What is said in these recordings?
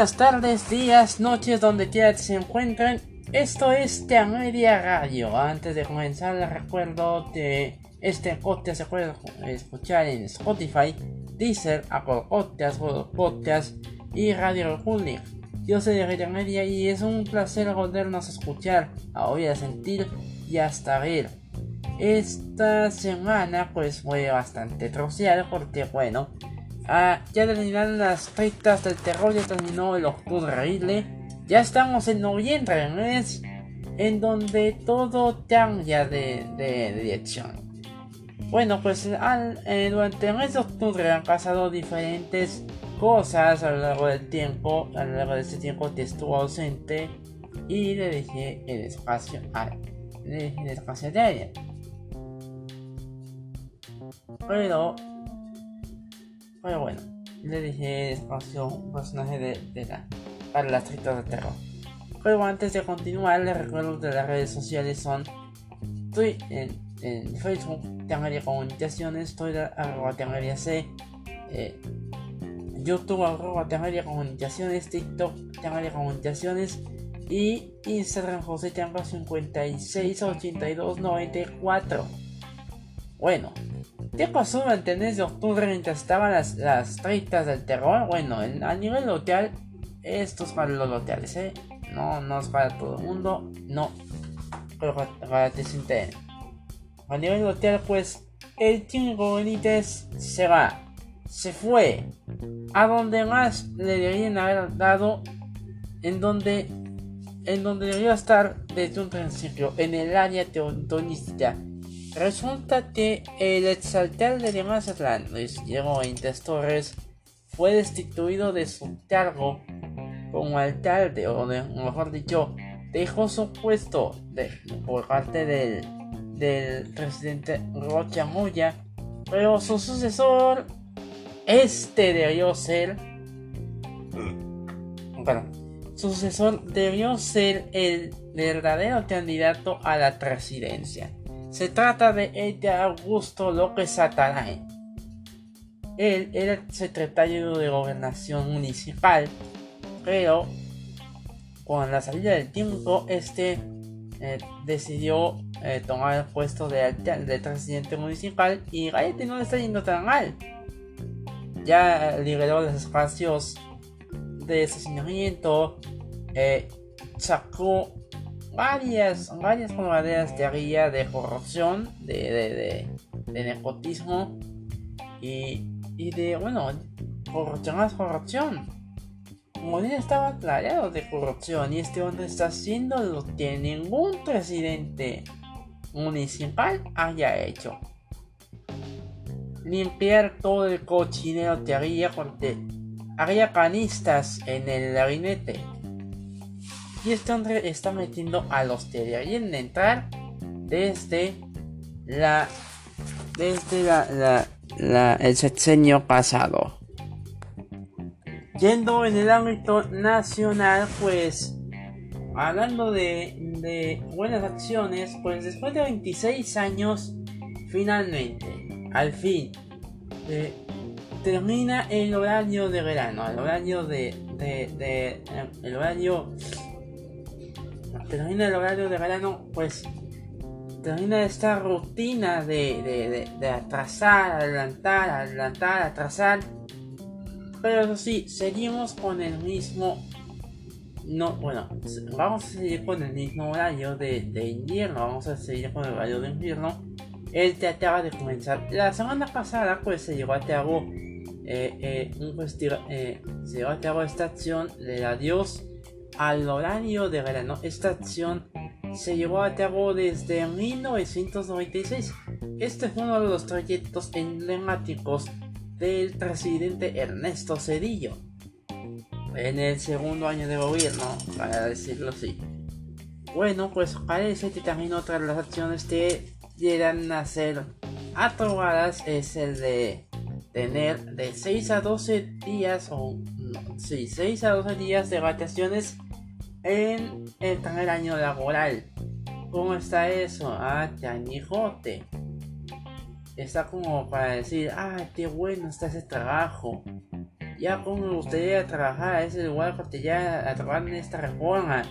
buenas tardes, días, noches, donde quiera que se encuentren. Esto es Te Media Radio. Antes de comenzar, les recuerdo que este podcast se puede escuchar en Spotify, Deezer, Apple Podcasts, Google Podcasts y Radio Republic. Yo soy de Media y es un placer volvernos a escuchar, a oír, a sentir y hasta ver. Esta semana pues fue bastante troceada porque bueno, Ah, ya terminaron las fechas del terror, ya terminó el octubre Ya estamos en noviembre, mes en donde todo cambia de, de, dirección. Bueno, pues eh, durante el mes de octubre han pasado diferentes cosas a lo largo del tiempo, a lo largo de este tiempo que estuvo ausente y le dejé el espacio a le dejé el espacio de ella. Pero pero bueno, le dije espacio un personaje de, la, para las tritas de terror. Pero antes de continuar, les recuerdo que las redes sociales son estoy en, en Facebook, Comunicaciones, Twitter, arroba Tangaria C, eh, YouTube, arroba Tangaria Comunicaciones, TikTok, Tangaria Comunicaciones y Instagram José Tanga 568294. Bueno, ¿Qué pasó el mes de octubre mientras estaban las, las del terror? Bueno, a nivel local, esto es para los locales, ¿eh? No, no es para todo el mundo, no. Pero para que se A nivel local, pues, el Chingo Benítez se va. Se fue. A donde más le deberían haber dado. En donde. En donde debería estar desde un principio. En el área teodonística Resulta que el exalcalde de Mazatlán, Luis Diego Benítez Torres, fue destituido de su cargo como alcalde, o mejor dicho, dejó su puesto por parte del, del presidente Rocha Moya, pero su sucesor, este debió ser, bueno, su sucesor debió ser el verdadero candidato a la presidencia. Se trata de Edgar Augusto López Atalain. Él era el secretario de gobernación municipal, pero con la salida del tiempo, este eh, decidió eh, tomar el puesto de, presidente municipal y realmente no le está yendo tan mal. Ya liberó los espacios de estacionamiento, eh, sacó varias, varias de teoría de corrupción, de, de, de, nepotismo y, y, de, bueno, corrupción más corrupción. Molina estaba aclarado de corrupción y este hombre está haciendo lo que ningún presidente municipal haya hecho. Limpiar todo el cochinero que había porque había canistas en el gabinete y este hombre está metiendo a los que deberían entrar desde la. Desde la, la, el sexenio pasado. Yendo en el ámbito nacional, pues. Hablando de, de buenas acciones, pues después de 26 años, finalmente, al fin, eh, termina el horario de verano, el horario de, de, de el horario termina el horario de verano, pues termina esta rutina de, de, de, atrasar, adelantar, adelantar, atrasar. Pero eso sí, seguimos con el mismo. No, bueno, vamos a seguir con el mismo horario de, de invierno. Vamos a seguir con el horario de invierno. El te acaba de comenzar. La semana pasada, pues se llevó a cabo. Eh, eh, un eh, se llevó a cabo esta acción de adiós al horario de verano. Esta acción se llevó a cabo desde 1996. Este es uno de los trayectos emblemáticos del presidente Ernesto Cedillo en el segundo año de gobierno, para decirlo así. Bueno, pues parece que también otra de las acciones que llegan a ser aprobadas es el de tener de 6 a 12 días o sí, 6 a 12 días de vacaciones en el primer año laboral. ¿Cómo está eso? Ah, canijote. Está como para decir, ah, qué bueno está ese trabajo. ya como me gustaría trabajar a ese lugar porque ya a trabajar en esta reforma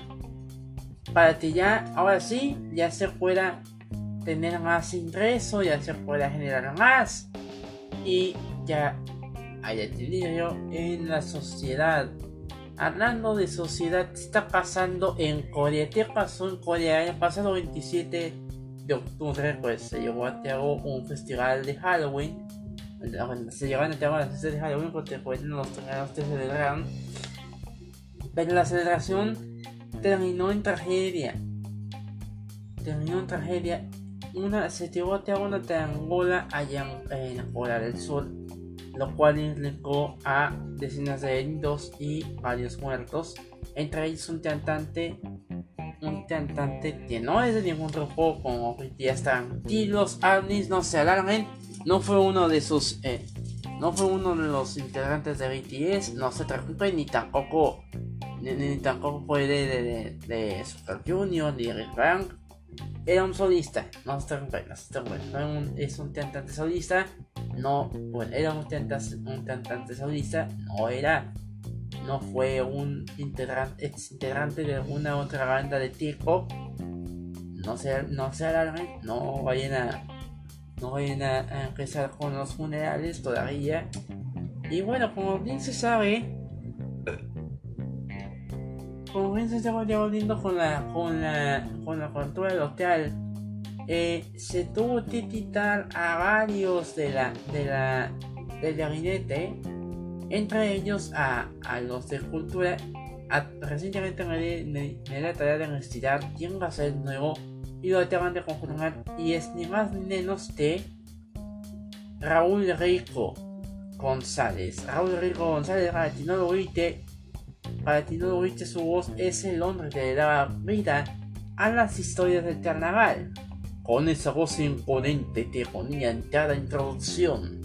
para que ya ahora sí ya se pueda tener más ingreso ya se pueda generar más y ya haya equilibrio en la sociedad hablando de sociedad ¿qué está pasando en Corea ¿qué pasó en Corea el pasado 27 de octubre pues se llevó a cabo un festival de Halloween. Se llevan a cabo las fiestas de Halloween porque pues los torneos se celebraron. Pero la celebración terminó en tragedia. Terminó en tragedia. Una se llevó a cabo una triangola allá en, en Corea del Sur lo cual implicó a decenas de heridos y varios muertos. Entre ellos un cantante un cantante que no es de ningún grupo como BTS tranquilos Arnis no se alarmen no fue uno de sus eh, no fue uno de los integrantes de BTS no se preocupen ni tampoco ni, tampoco fue de, de, de, Super Junior ni Rick Frank era un solista no se preocupen no se preocupen es un cantante solista no bueno era un cantante, un cantante solista no era no fue un integrante, ex integrante de alguna otra banda de T-pop, no se, no se alarmen, no vayan a, no vayan a, empezar con los funerales todavía. Y bueno, como bien se sabe, como bien se está volviendo con la, con la, con la cultura local, eh, se tuvo que quitar a varios de la, de la, del gabinete entre ellos a, a los de cultura. recientemente me, di la tarea de investigar quién va a ser el nuevo y lo acaban de confirmar y es ni más ni menos que Raúl Rico González. Raúl Rico González, para ti no lo viste, para ti no lo viste, su voz es el hombre que le daba vida a las historias del carnaval. Con esa voz imponente te ponía en cada introducción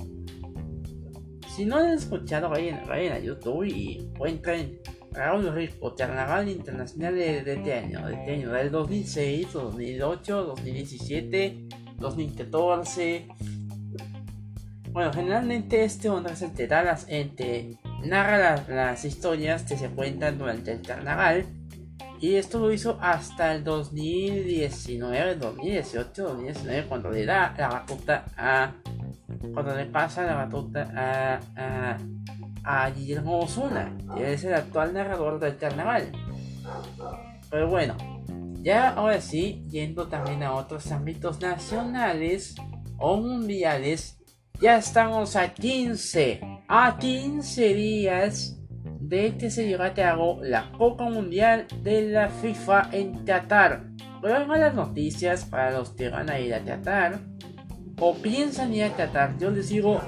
si no han escuchado, vayan, vayan a YouTube y encuentren Raúl Rico, Carnaval Internacional de, este año, de este año, del 2006, 2008, 2017, 2014. Bueno, generalmente este hombre se te da las, te narra las, las historias que se cuentan durante el carnaval. Y esto lo hizo hasta el 2019, 2018, 2019, cuando le da la batuta a cuando le pasa la batuta a, a, a Guillermo Osuna, que es el actual narrador del carnaval. Pero bueno, ya ahora sí, yendo también a otros ámbitos nacionales o mundiales, ya estamos a 15, a 15 días de que se lleva a la Copa Mundial de la FIFA en Qatar. Pero hay malas noticias para los que van a ir a Qatar o piensan ir a Qatar, yo les digo,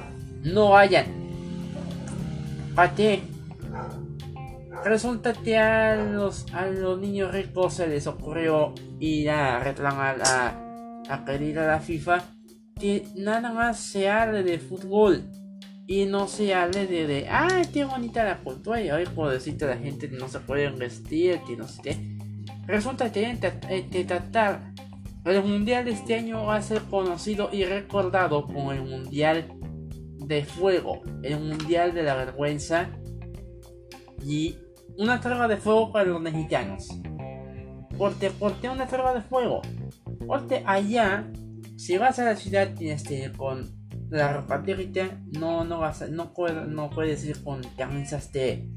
no vayan. ¿Para qué? Resulta que a los, a los niños ricos se les ocurrió ir a reclamar a, a pedir a la FIFA que nada más se hable de fútbol y no se hable de, de ah, qué bonita la cultura y hoy puedo decirte la gente que no se pueden vestir, que no sé qué. Resulta que que tratar el mundial de este año va a ser conocido y recordado como el mundial de fuego, el mundial de la vergüenza y una tregua de fuego para los mexicanos. Porque, ¿Por qué una tregua de fuego? Porque allá, si vas a la ciudad ir con la ropa no, no, vas no, no puedes ir con camisas que,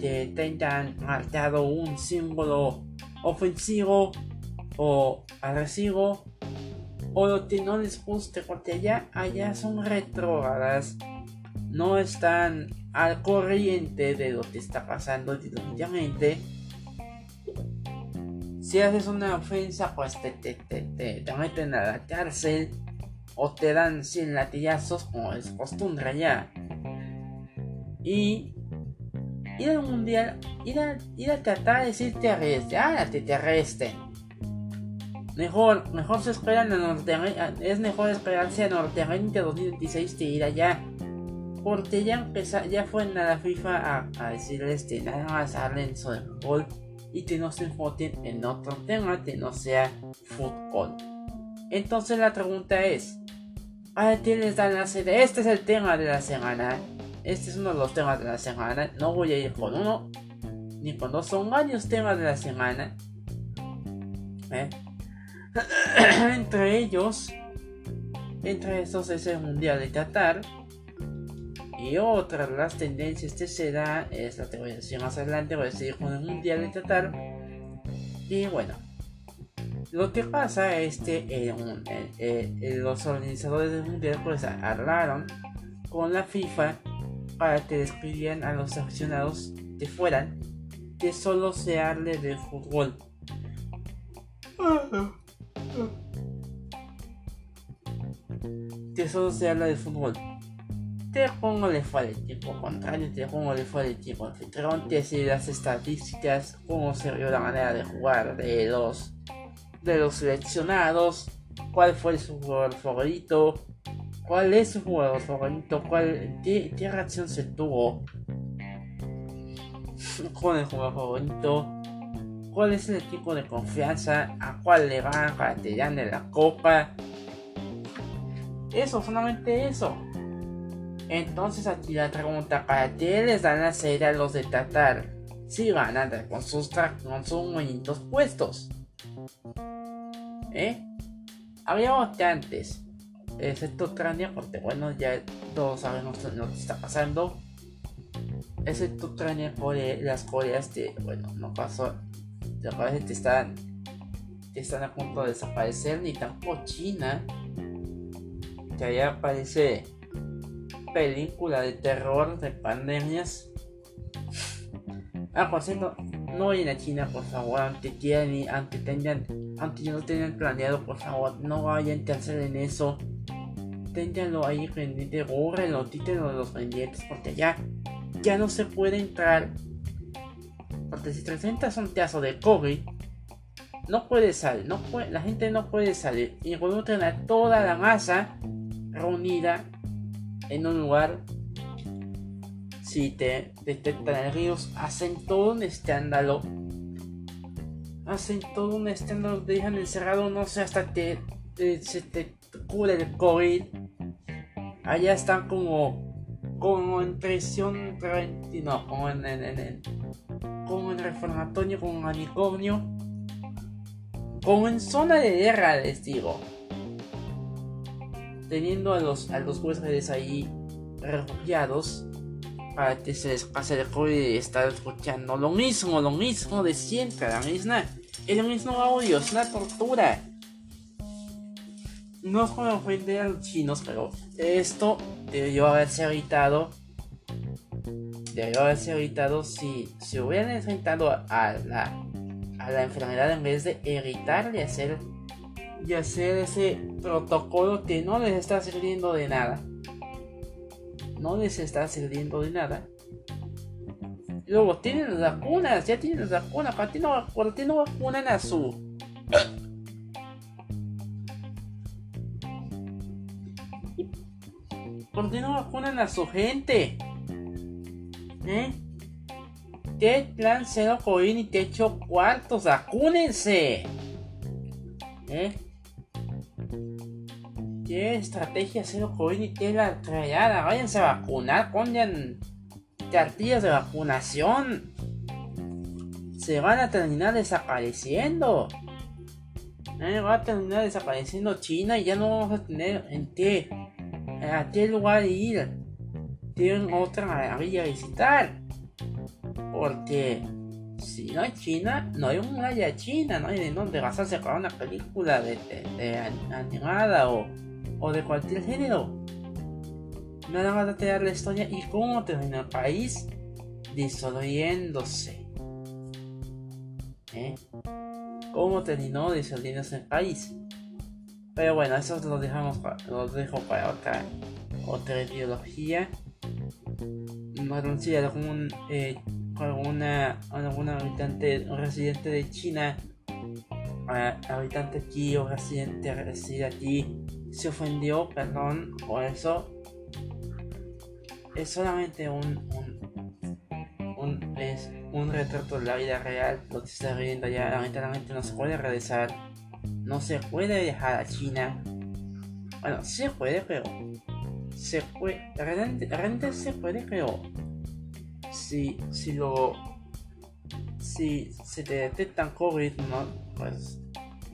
que tengan marcado un símbolo ofensivo o agresivo o lo que no les guste porque allá, allá son retrógradas no están al corriente de lo que está pasando definitivamente si haces una ofensa pues te, te, te, meten a la cárcel o te dan 100 latillazos como es costumbre allá. Y ir al mundial ir a, ir a tratar de decirte arreste ah te, te arresten. Mejor, mejor se esperan a es mejor esperarse a Norteamérica 2026 que ir allá. Porque ya empezó, ya fue en la FIFA a, decirles que nada más hablen sobre fútbol y que no se enfoquen en otro tema que no sea fútbol. Entonces la pregunta es, ¿a qué les dan la sede? Este es el tema de la semana. este es uno de los temas de la semana. No voy a ir con uno ni con dos, son varios temas de la semana. ¿eh? entre ellos, entre estos es el Mundial de Qatar. Y otra de las tendencias que se da es la teoría más adelante, voy a seguir con el Mundial de Qatar. Y bueno, lo que pasa es que eh, eh, eh, los organizadores del mundial pues hablaron con la FIFA para que despidieran a los aficionados que fueran que solo se hable de fútbol. Que solo se habla de fútbol. Te pongo le fue el equipo contrario, te pongo le fue el equipo anfitrión, te las estadísticas, cómo se vio la manera de jugar de los de los seleccionados, cuál fue su jugador favorito, cuál es su jugador favorito, cuál, qué, reacción se tuvo con el jugador favorito, cuál es el equipo de confianza, a cuál le van para que gane la copa. Eso, solamente eso. Entonces aquí la pregunta, ¿para qué les dan la serie a los de Tatar? Si andar con sus, con sus bonitos puestos. ¿Eh? Había bastantes. Excepto Ucrania, porque bueno, ya todos sabemos lo que está pasando. Excepto Ucrania, Corea, las Coreas que, bueno, no pasó. Las Coreas que están, que están a punto de desaparecer, ni tampoco China. Que allá aparece película de terror, de pandemias. Ah, por cierto, no vayan a China, por favor, aunque quieran y aunque tengan, no tengan planeado, por favor, no vayan a hacer en eso. Ténganlo ahí pendiente, bórrenlo, títenlo los pendientes, porque ya, ya no se puede entrar. Porque si presentas un caso de COVID, no puede salir, no puede, la gente no puede salir. Y involucran a toda la masa reunida en un lugar si te detectan el virus, hacen todo un escándalo. Hacen todo un escándalo, te dejan encerrado, no sé, hasta que se te cure el COVID. Allá están como, como en prisión no, como en, en, como en reformatorio, como en. Como en zona de guerra, les digo. Teniendo a los, a los huéspedes ahí refugiados para que se les pase el COVID y estar escuchando lo mismo, lo mismo de siempre, la misma, el mismo audio, es una tortura. No es para ofender a los chinos, pero esto debió haberse evitado. Debió haberse evitado si se hubieran enfrentado a la, a la enfermedad en vez de evitar y hacer, y hacer ese protocolo que no les está sirviendo de nada no les está sirviendo de nada. luego tienen las vacunas, ya tienen las vacunas, ¿para ti no, ¿por qué no vacunan a su... ¿Por qué no vacunan a su gente? ¿Eh? ¿Qué plan cero COVID y techo cuartos? ¡Vacúnense! ¿Eh? ¿Qué estrategia cero COVID y qué la trayada? Váyanse a vacunar, pongan cartillas de vacunación. Se van a terminar desapareciendo. Va a terminar desapareciendo China y ya no vamos a tener en qué, a qué lugar ir. Tienen otra maravilla a visitar. Porque si no hay China, no hay un área China, no hay de dónde vas a sacar una película de, de animada o o de cualquier género. Nada más a tener la historia y cómo terminó el país disolviéndose. ¿Eh? Cómo terminó disolviéndose el país. Pero bueno, eso lo dejamos lo dejo para otra otra ideología. Sé, algún eh, alguna alguna habitante residente de China habitante aquí o residente reside aquí se ofendió, perdón por eso. Es solamente un, un, es un retrato de la vida real. Lo que está viendo ya, lamentablemente no se puede regresar. No se puede viajar a China. Bueno, se puede, pero se puede, realmente, se puede, pero si, si lo, si se te detectan COVID, ¿no? pues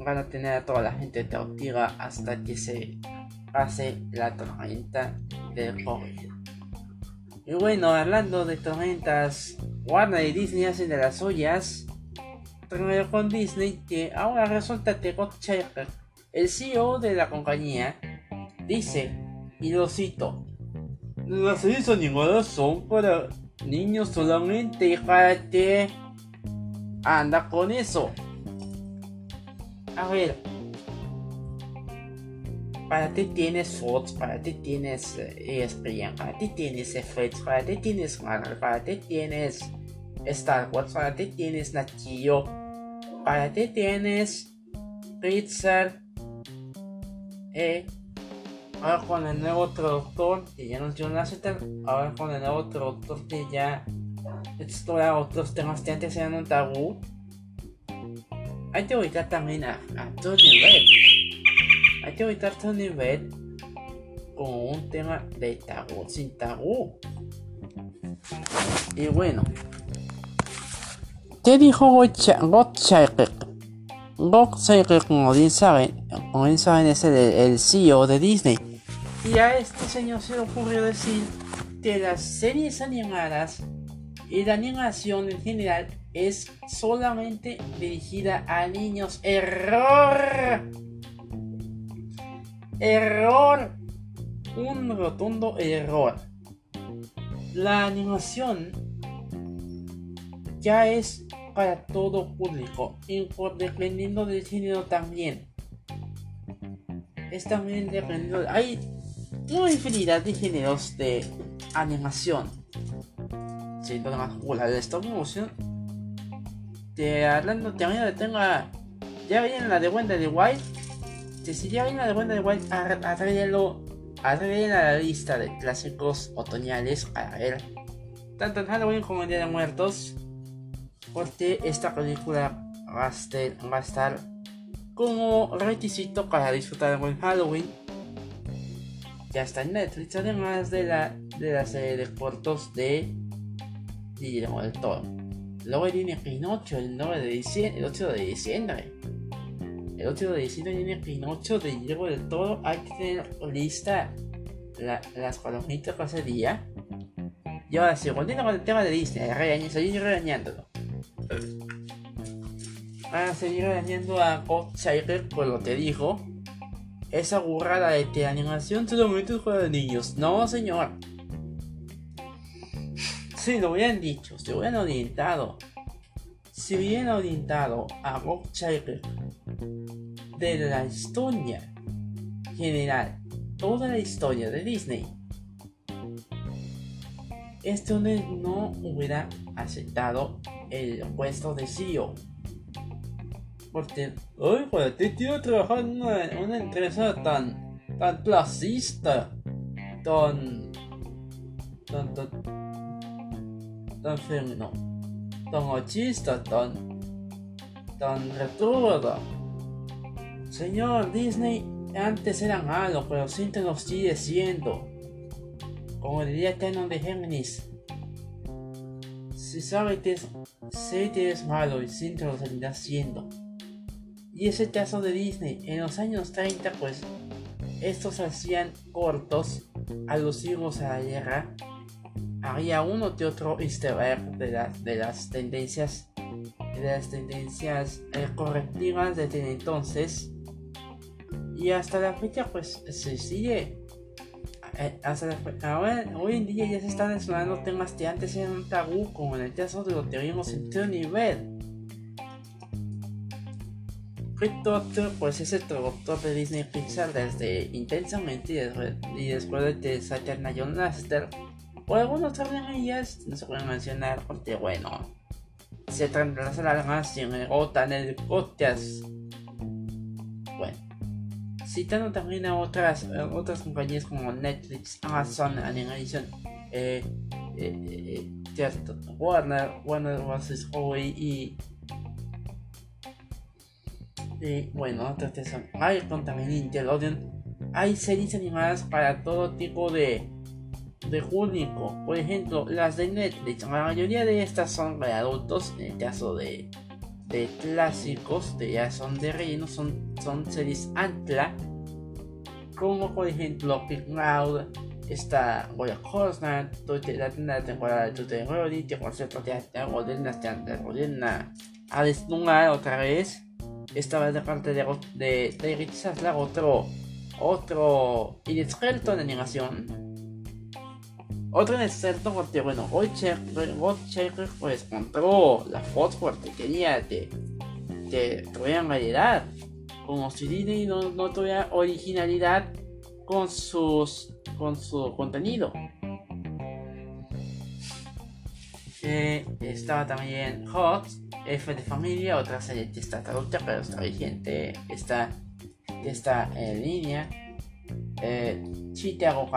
van a tener a toda la gente tortilla hasta que se pase la tormenta del COVID. Y bueno, hablando de tormentas, Warner y Disney hacen de las ollas. con Disney que ahora resulta que el CEO de la compañía, dice, y lo cito, las series animadas son para niños solamente, que Anda con eso. A ver, para ti tienes Fox, para ti tienes ESPN, para ti tienes FX, para ti tienes Marvel, para ti tienes Star Wars, para ti tienes Nachio, para ti tienes Pixar, eh, ahora con el nuevo traductor que ya nos dio Lasseter, ahora con el nuevo traductor que ya explora otros temas que antes eran un tabú, hay que evitar también a, a Tony Red. Hay que evitar Tony Red como un tema de tabú, sin tabú. Y bueno, ¿qué dijo Gottschalk? Bob como bien saben, como bien saben es el, CEO de Disney. Y a este señor se le ocurrió decir que las series animadas y la animación en general es solamente dirigida a niños. Error. Error. Un rotundo error. La animación ya es para todo público, dependiendo del género también. Es también dependiendo. Hay una infinidad de géneros de animación. Siendo la más popular de stop motion. Te hablando, también tenga. Ya viene la de Wenda de White. Si ya viene la de Wenda de White, atrévelo. Atrévelo a la lista de clásicos otoñales para ver. Tanto en Halloween como en Día de Muertos porque esta película va a, estar, como requisito para disfrutar de Halloween. Ya está en Netflix, además de la, de la serie de cortos de Guillermo del Toro. Luego viene Pinocho el 9 de diciembre, el 8 de diciembre. El 8 de diciembre viene Pinocho de Guillermo del Toro. Hay que tener lista las palomitas para ese día. Y ahora sí, volviendo con el tema de Disney, regañando, seguir regañándolo. a seguir dañando a Bob por lo que dijo. Esa burrada de que animación solamente es para niños. No, señor. Si lo hubieran dicho, si hubieran orientado, si hubieran orientado a Bob Chapek de la historia general, toda la historia de Disney, esto no hubiera aceptado el puesto de CEO. Porque, ay, para ti quiero trabajar en una, una empresa tan, tan clasista, tan, tan, tan, tan femenino, tan machista, tan, tan retrógrada. Señor, Disney antes era malo, pero siempre lo sigue siendo. Como diría Canon de Géminis. Si sabe que es, malo y siempre lo seguirá haciendo. Y ese caso de Disney. En los años 30, pues, estos hacían cortos alusivos a la guerra. Había uno que otro easter egg de, de las tendencias de las tendencias eh, correctivas desde entonces y hasta la fecha pues se sigue eh, ahora, hoy en día ya se están explorando temas que antes eran tabú, como en el caso de lo que vimos en True Nivel. Doctor, pues es el traductor de Disney Pixar desde intensamente y después, de John Lasseter. Por algunos ellas no se pueden mencionar porque, bueno, se la más en el podcast. Bueno citando también a otras, otras compañías como Netflix, Amazon Animation, eh, eh, eh Warner, Warner vs. Huawei y, y bueno, otras que son Icon, también Nickelodeon. hay series animadas para todo tipo de, de público. Por ejemplo, las de Netflix. La mayoría de estas son para adultos. En el caso de, de clásicos, de ya son de relleno, son, son series Antla. Como por ejemplo Big Cloud, está Goya Horseman, la temporada de Tute Rory, que por cierto te ordena, te ordena a desnudar otra vez. Esta vez de parte de, de, de otro, otro inexperto en animación. Otro inexperto porque, bueno, hoy Checker pues encontró la foto porque quería que te tuvieran variedad. Como si Disney no, no tuviera originalidad con sus con su contenido. Eh, estaba también Hot, F de familia, otra serie que está traducida pero está vigente, está, está en línea. Eh, Chicago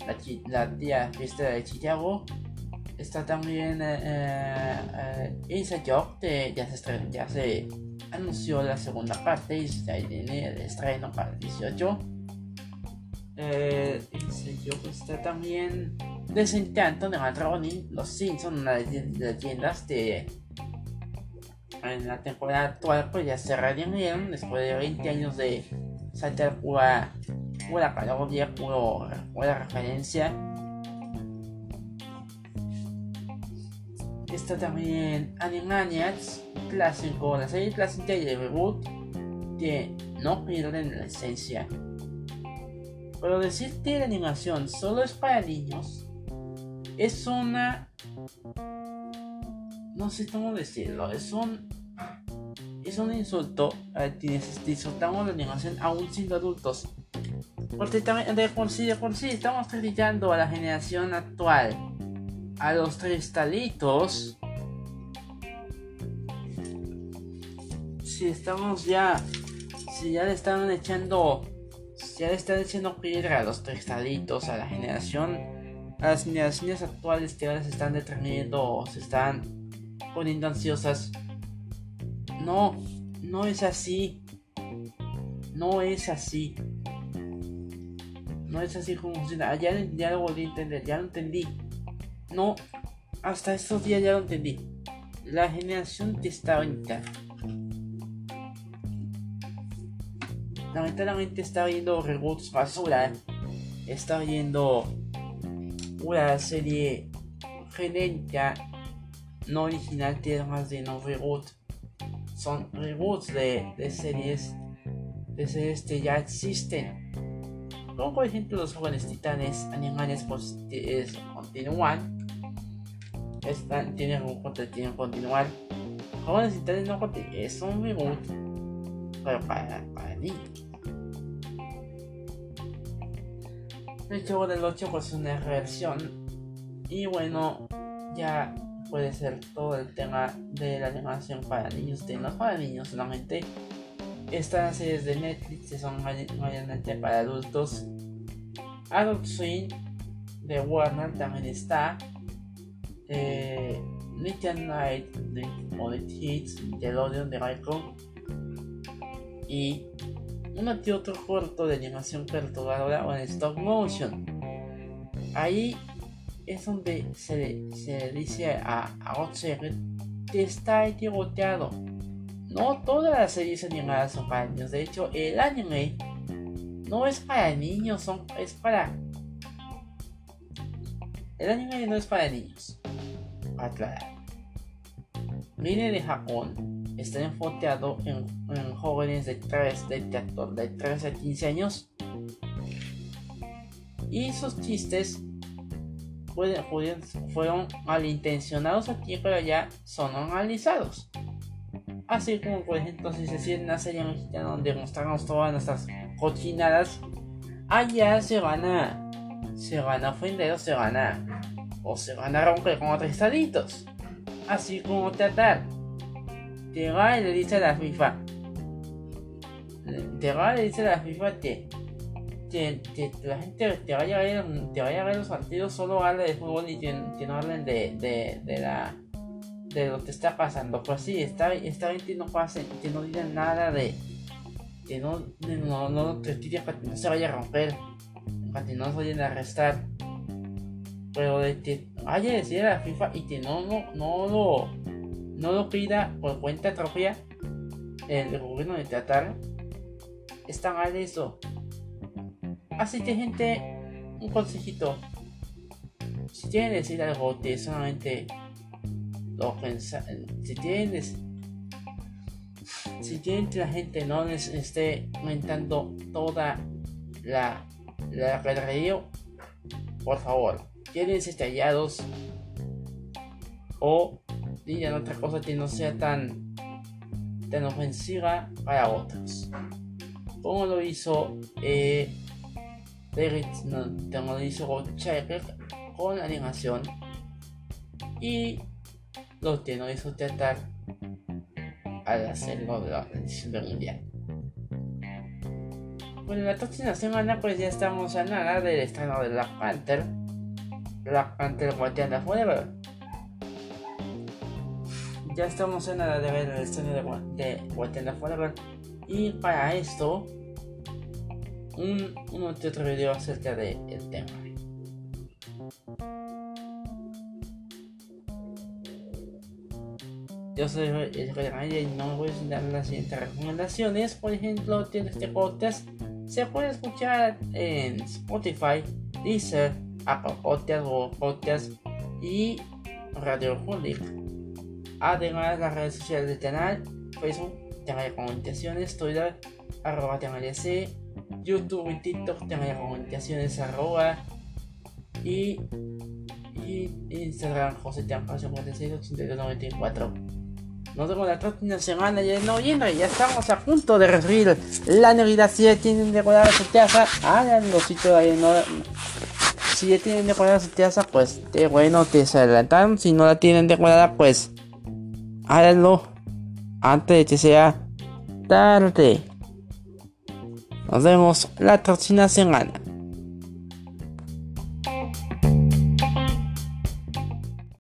la, la tía fiesta de Chicago. Está también eh, eh, Inside Job, ya, se anunció la segunda parte y se tiene el estreno para el 18. Eh, está también Desencanto de Matt Los Simpsons, las leyendas de en la temporada actual pues ya se redimieron después de 20 años de saltar pura, pura parodia, puro, pura referencia. Está también Animaniacs, clásico, la serie clásica de reboot que no pierden la esencia. Pero decir que la animación solo es para niños es una no sé cómo decirlo, es un es un insulto a quienes disfrutamos la animación aún siendo adultos. Porque de por sí, de por sí estamos criticando a la generación actual, a los cristalitos. Si estamos ya, si ya le están echando, si ya le están echando piedra a los cristalitos, a la generación, a las generaciones actuales que ahora se están deteniendo o se están poniendo ansiosas. No, no es así. No es así. No es así como funciona. Ah, ya, ya lo volví a entender, ya lo entendí. No, hasta estos días ya lo entendí. La generación que está ahorita. Lamentablemente está viendo reboots basura. Está viendo una serie genérica no original tiene más de no reboot. Son reboots de, de series de series que ya existen. Como por ejemplo los jóvenes titanes animales pues, es, continúan. Están, tienen un tienen continuar. Jóvenes titanes no es un reboot. Pero para, para niños. El juego del 8 pues es una reversión. Y bueno, ya puede ser todo el tema de la animación para niños, no para niños solamente. Estas series de Netflix son mayormente para adultos. Adult Swim de Warner también está. Eh, Night de Modern Hits, Nickelodeon de Michael. Y uno otro corto de animación perturbadora o en stop motion. Ahí es donde se, se dice a, a que está equivocado. No todas las series animadas son para niños. De hecho, el anime no es para niños, son, es para. El anime no es para niños. Aclarar. Viene de Japón. Está enfocado en, en jóvenes de 3, de, de 3 a 15 años. Y sus chistes fueron malintencionados aquí, pero ya son analizados. Así como por ejemplo si se siente una serie mexicana donde mostramos todas nuestras cochinadas, allá se van a se van a ofender o se van a o se van a romper con otros estaditos. Así como tratar. Te va y le dice a la FIFA. Te va y le dice a la FIFA que que, la gente te vaya a ver, te vaya a ver los partidos solo hable de fútbol y que, no hablen de, de, la de lo que está pasando. Pues sí, está, está bien que no pase, que no digan nada de que no, no, no, que no se vaya a romper, que no se vayan a arrestar. Pero de que vaya a decir a la FIFA y que no, no, no lo, no lo pida por cuenta propia el gobierno de tratar está mal eso. Así que gente, un consejito. Si que decir algo que solamente si tienen si tienen que la gente no les esté aumentando toda la la radio, por favor, quédense callados o digan otra cosa que no sea tan tan ofensiva para otros. Como lo hizo eh, como lo hizo con la animación. Y lo que no hizo tratar al hacerlo de la del mundial. Bueno, la próxima semana pues ya estamos a nada del estreno de Black Panther. Black Panther Wakanda Forever. Ya estamos a nada de ver el estreno de, de Wakanda Forever. Y para esto, un, un otro video acerca del tema. Yo soy el Rey y no voy a dar las siguientes recomendaciones. Por ejemplo, tiene este podcast. Se puede escuchar en Spotify, Deezer, Apple Podcast, Google Podcast y Radio Public. Además, las redes sociales del canal, Facebook, de Comunicaciones, Twitter, arroba C, YouTube y TikTok, de Comunicaciones, arroba y, Instagram, José Tiampa 56 8294. Nos vemos la próxima semana ya en noviembre. Ya estamos a punto de recibir la Navidad. Si ya tienen decorada su casa, háganlo. Si todavía no. Si ya tienen decorada su casa, pues qué bueno que se adelantaron. Si no la tienen decorada, pues háganlo antes de que sea tarde. Nos vemos la próxima semana.